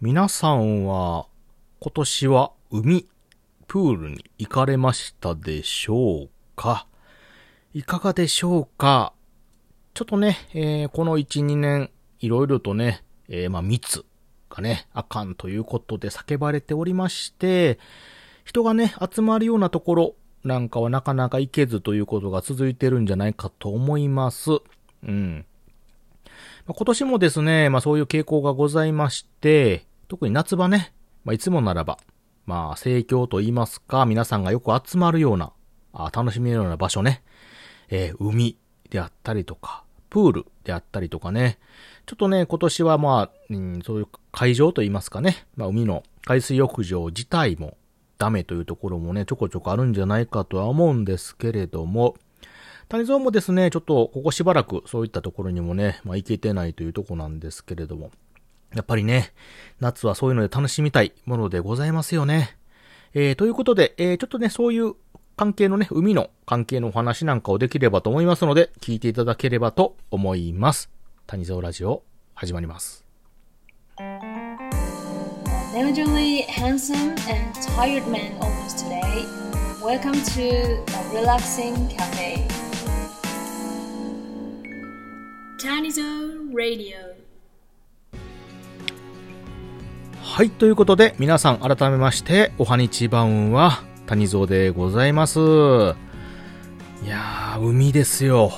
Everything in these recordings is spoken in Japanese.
皆さんは今年は海、プールに行かれましたでしょうか？いかがでしょうか？ちょっとね、えー、この1、2年、いろいろとね、えー、まあ密がね、あかんということで叫ばれておりまして、人がね、集まるようなところなんかはなかなか行けずということが続いてるんじゃないかと思います。うん。今年もですね、まあそういう傾向がございまして、特に夏場ね、まあ、いつもならば、まあ、盛況と言いますか、皆さんがよく集まるような、あ楽しめるような場所ね、えー、海であったりとか、プールであったりとかね、ちょっとね、今年はまあ、うん、そういう会場と言いますかね、まあ、海の海水浴場自体もダメというところもね、ちょこちょこあるんじゃないかとは思うんですけれども、谷蔵もですね、ちょっとここしばらくそういったところにもね、まあ行けてないというとこなんですけれども、やっぱりね、夏はそういうので楽しみたいものでございますよね。えー、ということで、えー、ちょっとね、そういう関係のね、海の関係のお話なんかをできればと思いますので、聞いていただければと思います。谷蔵ラジオ、始まります。Majorly handsome and tired man opens today. Welcome to a relaxing cafe. Tanizo Radio はい、ということで、皆さん改めまして、おはにちばんは、谷蔵でございます。いやー、海ですよ。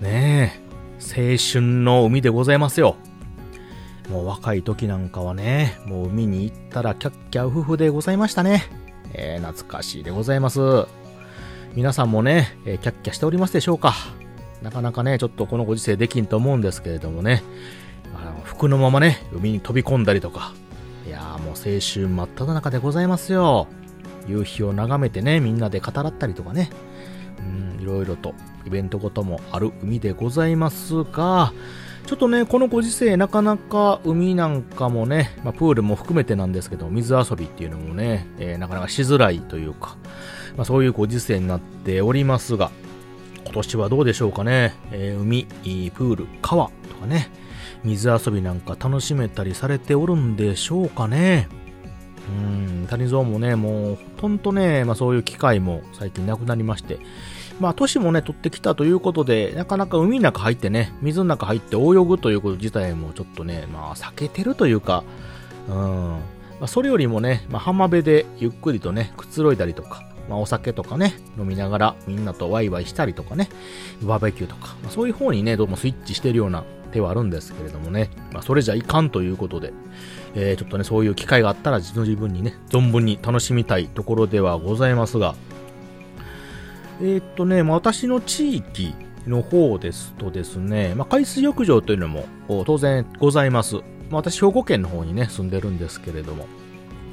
ねえ、青春の海でございますよ。もう若い時なんかはね、もう海に行ったらキャッキャウフフでございましたね。えー、懐かしいでございます。皆さんもね、えー、キャッキャしておりますでしょうか？なかなかね、ちょっとこのご時世できんと思うんですけれどもね、あの服のままね、海に飛び込んだりとか、いやーもう青春真っ只中でございますよ。夕日を眺めてね、みんなで語らったりとかね、うん、いろいろとイベントごともある海でございますが、ちょっとね、このご時世なかなか海なんかもね、まあ、プールも含めてなんですけど、水遊びっていうのもね、えー、なかなかしづらいというか、まあ、そういうご時世になっておりますが、今年はどうでしょうかね、えー、海、プール、川とかね、水遊びなんか楽しめたりされておるんでしょうかね。うん、谷蔵もね、もうほとんどね、まあそういう機会も最近なくなりまして、まあ都市もね、取ってきたということで、なかなか海の中入ってね、水の中入って泳ぐということ自体もちょっとね、まあ避けてるというか、うん、まあそれよりもね、まあ浜辺でゆっくりとね、くつろいだりとか、まあお酒とかね、飲みながらみんなとワイワイしたりとかね、バーベキューとか、まあ、そういう方にね、どうもスイッチしてるような手はあるんですけれどもね、まあ、それじゃいかんということで、えー、ちょっとね、そういう機会があったら自分にね、存分に楽しみたいところではございますが、えー、っとね、まあ、私の地域の方ですとですね、まあ、海水浴場というのも当然ございます。まあ、私、兵庫県の方にね、住んでるんですけれども、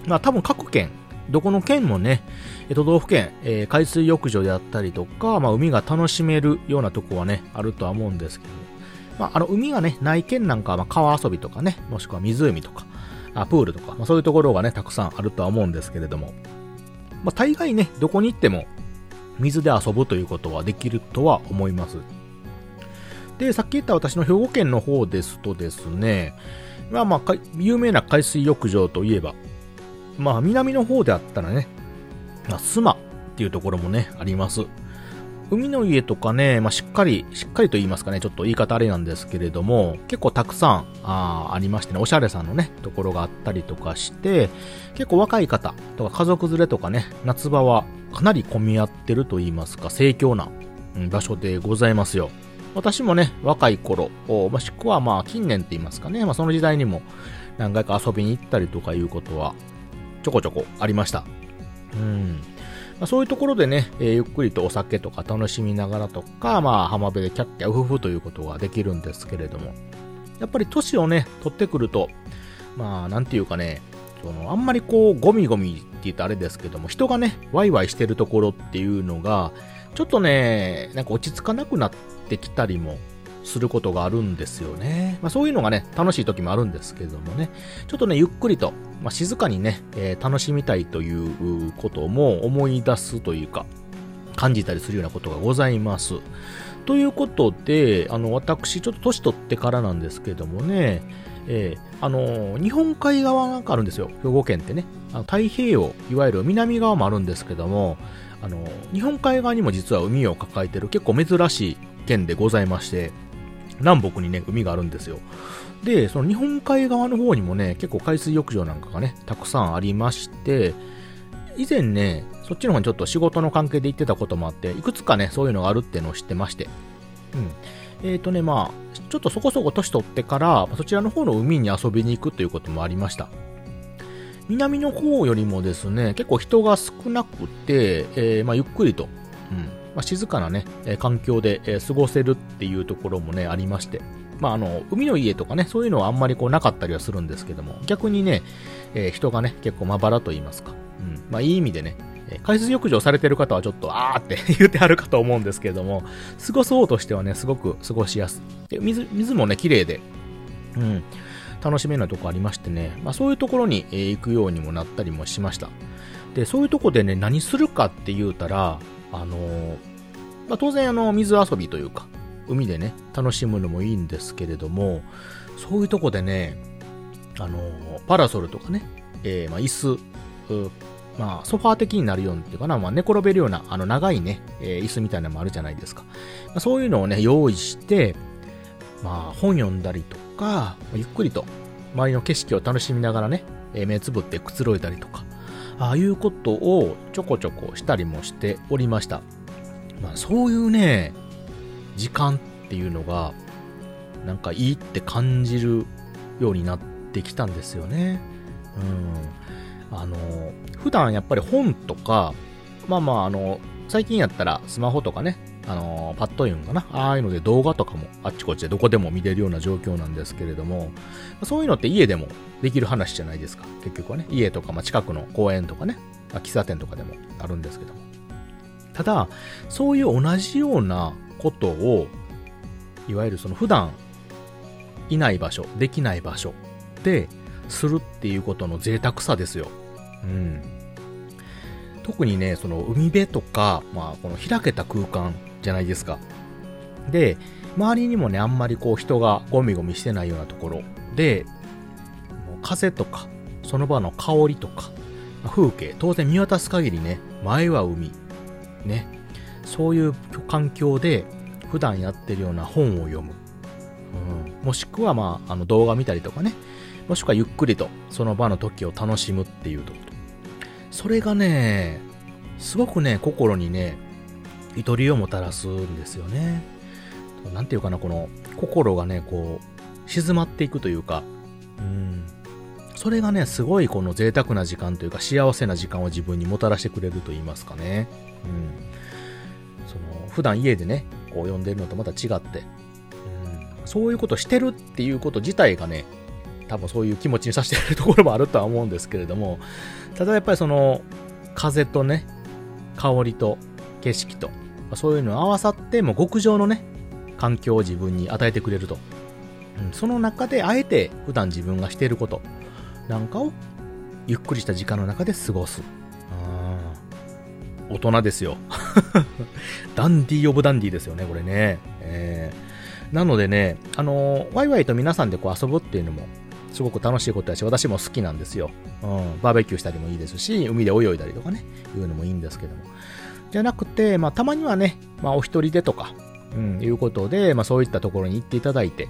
まあ、多分各県、どこの県もね、都道府県、えー、海水浴場であったりとか、まあ、海が楽しめるようなとこはね、あるとは思うんですけど、まあ、あの、海がね、ない県なんかは、まあ、川遊びとかね、もしくは湖とか、あプールとか、まあ、そういうところがね、たくさんあるとは思うんですけれども、まあ、大概ね、どこに行っても、水で遊ぶということはできるとは思います。で、さっき言った私の兵庫県の方ですとですね、まあまあ、有名な海水浴場といえば、まあ、南の方であったらね、まあ、スマっていうところもね、あります。海の家とかね、まあ、しっかり、しっかりと言いますかね、ちょっと言い方あれなんですけれども、結構たくさん、あありましてね、おしゃれさんのね、ところがあったりとかして、結構若い方とか家族連れとかね、夏場はかなり混み合ってると言いますか、盛況な、場所でございますよ。私もね、若い頃、もしくはまあ近年って言いますかね、まあその時代にも何回か遊びに行ったりとかいうことはちょこちょこありました。うん。まあ、そういうところでね、えー、ゆっくりとお酒とか楽しみながらとか、まあ、浜辺でキャッキャウフフということができるんですけれども、やっぱり都市をね、取ってくると、まあ、なんていうかね、その、あんまりこう、ゴミゴミって言ったらあれですけども、人がね、ワイワイしてるところっていうのが、ちょっとね、なんか落ち着かなくなってきたりもすることがあるんですよね。まあそういうのがね、楽しい時もあるんですけどもね、ちょっとね、ゆっくりと、まあ、静かにね、えー、楽しみたいということも思い出すというか、感じたりするようなことがございます。ということで、あの、私、ちょっと年取ってからなんですけどもね、えー、あのー、日本海側があるんですよ。兵庫県ってね。あの太平洋、いわゆる南側もあるんですけども、あのー、日本海側にも実は海を抱えてる結構珍しい県でございまして、南北にね、海があるんですよ。で、その日本海側の方にもね、結構海水浴場なんかがね、たくさんありまして、以前ね、そっちの方にちょっと仕事の関係で行ってたこともあって、いくつかね、そういうのがあるっていうのを知ってまして。うん。えっ、ー、とね、まあ、ちょっとそこそこ年取ってから、そちらの方の海に遊びに行くということもありました。南の方よりもですね、結構人が少なくて、えー、まあ、ゆっくりと、うん、まあ、静かなね、環境で、過ごせるっていうところもね、ありまして。まあ、あの、海の家とかね、そういうのはあんまりこうなかったりはするんですけども、逆にね、えー、人がね、結構まばらと言いますか。うん。まあ、いい意味でね、海水浴場されてる方はちょっと、あーって 言ってはるかと思うんですけれども、過ごそうとしてはね、すごく過ごしやすい。で水、水もね、綺麗で、うん、楽しめるとこありましてね、まあそういうところに、行くようにもなったりもしました。で、そういうとこでね、何するかって言うたら、あのー、まあ当然あの、水遊びというか、海でね、楽しむのもいいんですけれども、そういうとこでね、あのー、パラソルとかね、えー、まあ椅子、まあ、ソファー的になるようにっていうかな、まあ、寝転べるような、あの、長いね、え、椅子みたいなのもあるじゃないですか。まあ、そういうのをね、用意して、まあ、本読んだりとか、ゆっくりと、周りの景色を楽しみながらね、え、目つぶってくつろいだりとか、ああいうことをちょこちょこしたりもしておりました。まあ、そういうね、時間っていうのが、なんかいいって感じるようになってきたんですよね。うん。あの、普段やっぱり本とか、まあまああの、最近やったらスマホとかね、あのパッと言うんかな？ああいうので動画とかもあっちこっちでどこでも見れるような状況なんですけれども、そういうのって家でもできる話じゃないですか？結局はね。家とか、まあ、近くの公園とかね、まあ、喫茶店とかでもあるんですけども。ただ、そういう同じようなことを、いわゆるその普段いない場所、できない場所でするっていうことの贅沢さですよ。うん。特にね、その海辺とか、まあ、この開けた空間じゃないですか。で、周りにもね、あんまりこう人がゴミゴミしてないようなところで、風とか、その場の香りとか、風景、当然見渡す限りね、前は海、ね、そういう環境で普段やってるような本を読む。うん、もしくはまあ、あの動画見たりとかね、もしくはゆっくりとその場の時を楽しむっていうところ。それがね、すごくね、心にね、ゆとりをもたらすんですよね。なんていうかな、この、心がね、こう、静まっていくというか、うん。それがね、すごいこの贅沢な時間というか、幸せな時間を自分にもたらしてくれると言いますかね。うん。その、普段家でね、こう読んでるのとまた違って、うん。そういうことしてるっていうこと自体がね、多分そういう気持ちにさせてるところもあるとは思うんですけれども、ただやっぱりその、風とね、香りと景色と、そういうのを合わさって、もう極上のね、環境を自分に与えてくれると。うん、その中で、あえて普段自分がしていることなんかを、ゆっくりした時間の中で過ごす。大人ですよ。ダンディーオブダンディーですよね、これね。えー、なのでね、あのー、ワイワイと皆さんでこう遊ぶっていうのもすごく楽しいことだし、私も好きなんですよ。うん、バーベキューしたりもいいですし、海で泳いだりとかね、いうのもいいんですけども。じゃなくて、まあ、たまにはね、まあ、お一人でとか、うん、いうことで、まあ、そういったところに行っていただいて、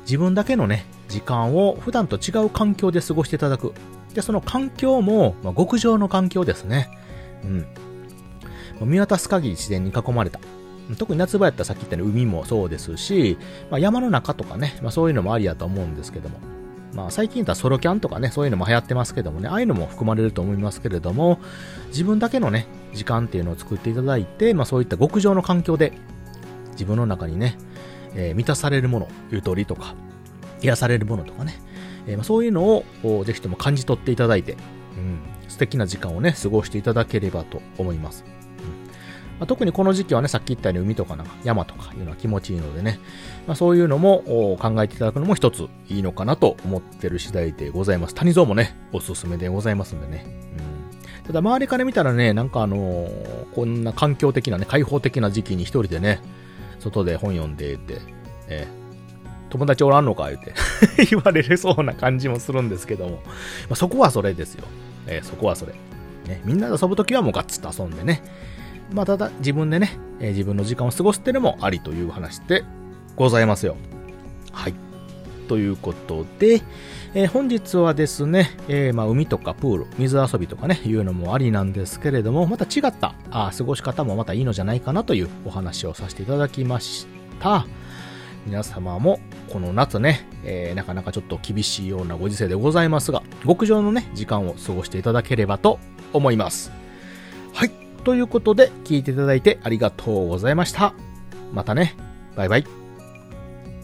自分だけのね、時間を普段と違う環境で過ごしていただく。で、その環境も、まあ、極上の環境ですね。うん。見渡す限り自然に囲まれた。特に夏場やったらさっき言ったように海もそうですし、まあ、山の中とかね、まあ、そういうのもありやと思うんですけども、まあ、最近言ったらソロキャンとかね、そういうのも流行ってますけどもね、ああいうのも含まれると思いますけれども、自分だけのね、時間っていうのを作っていただいて、まあそういった極上の環境で、自分の中にね、えー、満たされるもの、ゆとりとか、癒されるものとかね、えー、まあ、そういうのをぜひとも感じ取っていただいて、うん、素敵な時間をね、過ごしていただければと思います。まあ、特にこの時期はね、さっき言ったように海とかなんか山とかいうのは気持ちいいのでね、まあ、そういうのも考えていただくのも一ついいのかなと思ってる次第でございます。谷蔵もね、おすすめでございますんでね。うん、ただ周りから見たらね、なんかあのー、こんな環境的なね、開放的な時期に一人でね、外で本読んでいて、えー、友達おらんのか言って 言われるそうな感じもするんですけども、まあ、そこはそれですよ。えー、そこはそれ。ね、みんなで遊ぶときはもうガッツと遊んでね。まあ、ただ自分でね、えー、自分の時間を過ごすっていうのもありという話でございますよ。はい。ということで、えー、本日はですね、えー、まあ、海とかプール、水遊びとかね、いうのもありなんですけれども、また違ったあ過ごし方もまたいいのじゃないかなというお話をさせていただきました。皆様もこの夏ね、えー、なかなかちょっと厳しいようなご時世でございますが、極上のね、時間を過ごしていただければと思います。ということで、聞いていただいてありがとうございました。またね。バイバイ。